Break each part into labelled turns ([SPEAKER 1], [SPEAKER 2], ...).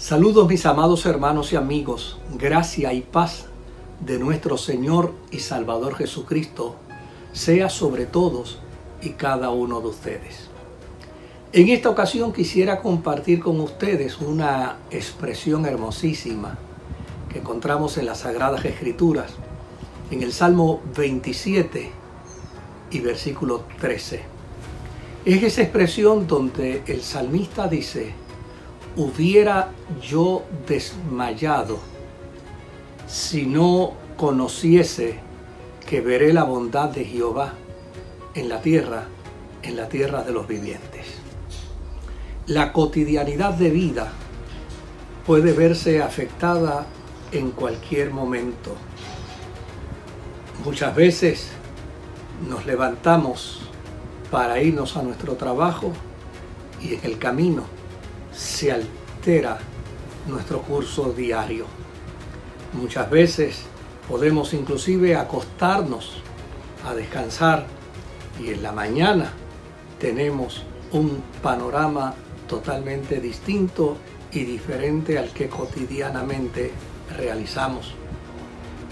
[SPEAKER 1] Saludos mis amados hermanos y amigos, gracia y paz de nuestro Señor y Salvador Jesucristo sea sobre todos y cada uno de ustedes. En esta ocasión quisiera compartir con ustedes una expresión hermosísima que encontramos en las Sagradas Escrituras, en el Salmo 27 y versículo 13. Es esa expresión donde el salmista dice, hubiera yo desmayado si no conociese que veré la bondad de Jehová en la tierra, en la tierra de los vivientes. La cotidianidad de vida puede verse afectada en cualquier momento. Muchas veces nos levantamos para irnos a nuestro trabajo y en el camino se altera nuestro curso diario. Muchas veces podemos inclusive acostarnos a descansar y en la mañana tenemos un panorama totalmente distinto y diferente al que cotidianamente realizamos.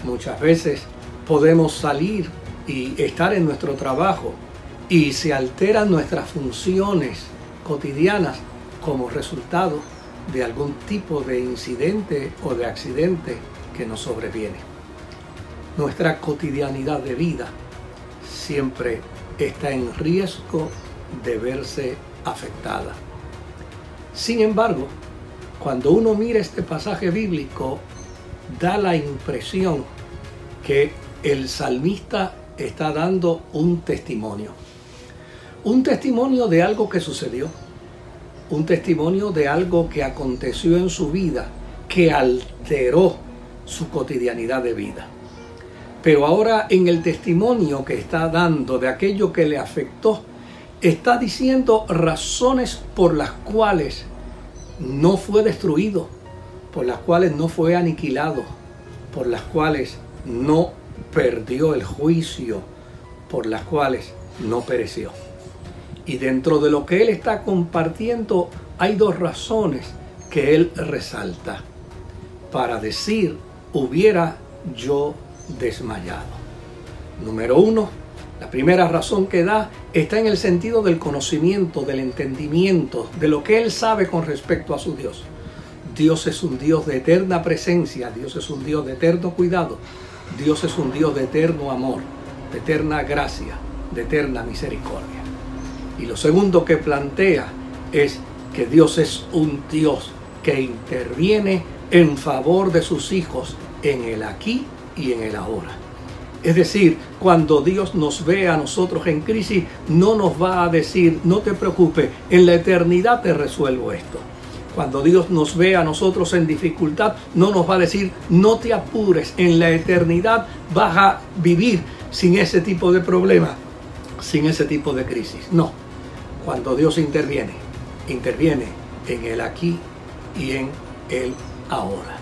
[SPEAKER 1] Muchas veces podemos salir y estar en nuestro trabajo y se alteran nuestras funciones cotidianas como resultado de algún tipo de incidente o de accidente que nos sobreviene. Nuestra cotidianidad de vida siempre está en riesgo de verse afectada. Sin embargo, cuando uno mira este pasaje bíblico, da la impresión que el salmista está dando un testimonio. Un testimonio de algo que sucedió un testimonio de algo que aconteció en su vida, que alteró su cotidianidad de vida. Pero ahora en el testimonio que está dando de aquello que le afectó, está diciendo razones por las cuales no fue destruido, por las cuales no fue aniquilado, por las cuales no perdió el juicio, por las cuales no pereció. Y dentro de lo que él está compartiendo hay dos razones que él resalta para decir hubiera yo desmayado. Número uno, la primera razón que da está en el sentido del conocimiento, del entendimiento, de lo que él sabe con respecto a su Dios. Dios es un Dios de eterna presencia, Dios es un Dios de eterno cuidado, Dios es un Dios de eterno amor, de eterna gracia, de eterna misericordia. Y lo segundo que plantea es que Dios es un Dios que interviene en favor de sus hijos en el aquí y en el ahora. Es decir, cuando Dios nos ve a nosotros en crisis, no nos va a decir, no te preocupes, en la eternidad te resuelvo esto. Cuando Dios nos ve a nosotros en dificultad, no nos va a decir, no te apures, en la eternidad vas a vivir sin ese tipo de problema, sin ese tipo de crisis. No, cuando Dios interviene, interviene en el aquí y en el ahora.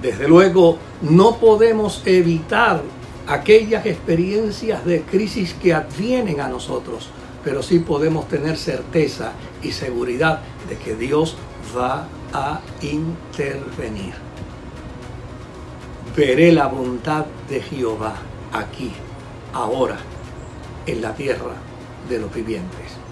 [SPEAKER 1] Desde luego, no podemos evitar aquellas experiencias de crisis que advienen a nosotros, pero sí podemos tener certeza y seguridad de que Dios va a intervenir. Veré la bondad de Jehová aquí, ahora, en la tierra de los vivientes.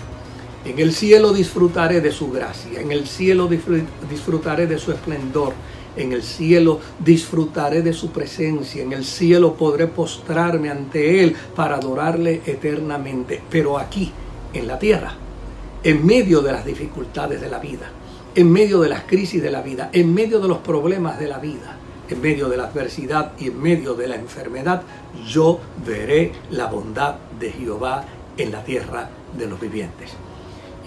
[SPEAKER 1] En el cielo disfrutaré de su gracia, en el cielo disfrutaré de su esplendor, en el cielo disfrutaré de su presencia, en el cielo podré postrarme ante Él para adorarle eternamente. Pero aquí, en la tierra, en medio de las dificultades de la vida, en medio de las crisis de la vida, en medio de los problemas de la vida, en medio de la adversidad y en medio de la enfermedad, yo veré la bondad de Jehová en la tierra de los vivientes.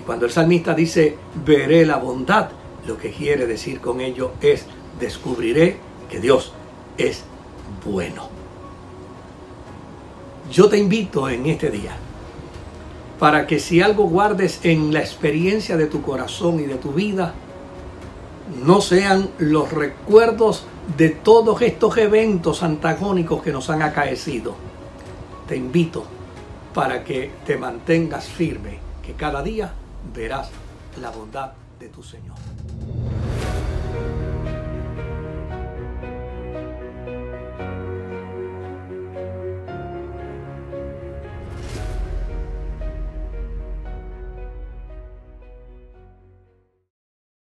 [SPEAKER 1] Cuando el salmista dice, veré la bondad, lo que quiere decir con ello es, descubriré que Dios es bueno. Yo te invito en este día para que si algo guardes en la experiencia de tu corazón y de tu vida, no sean los recuerdos de todos estos eventos antagónicos que nos han acaecido. Te invito para que te mantengas firme, que cada día verás la bondad de tu Señor.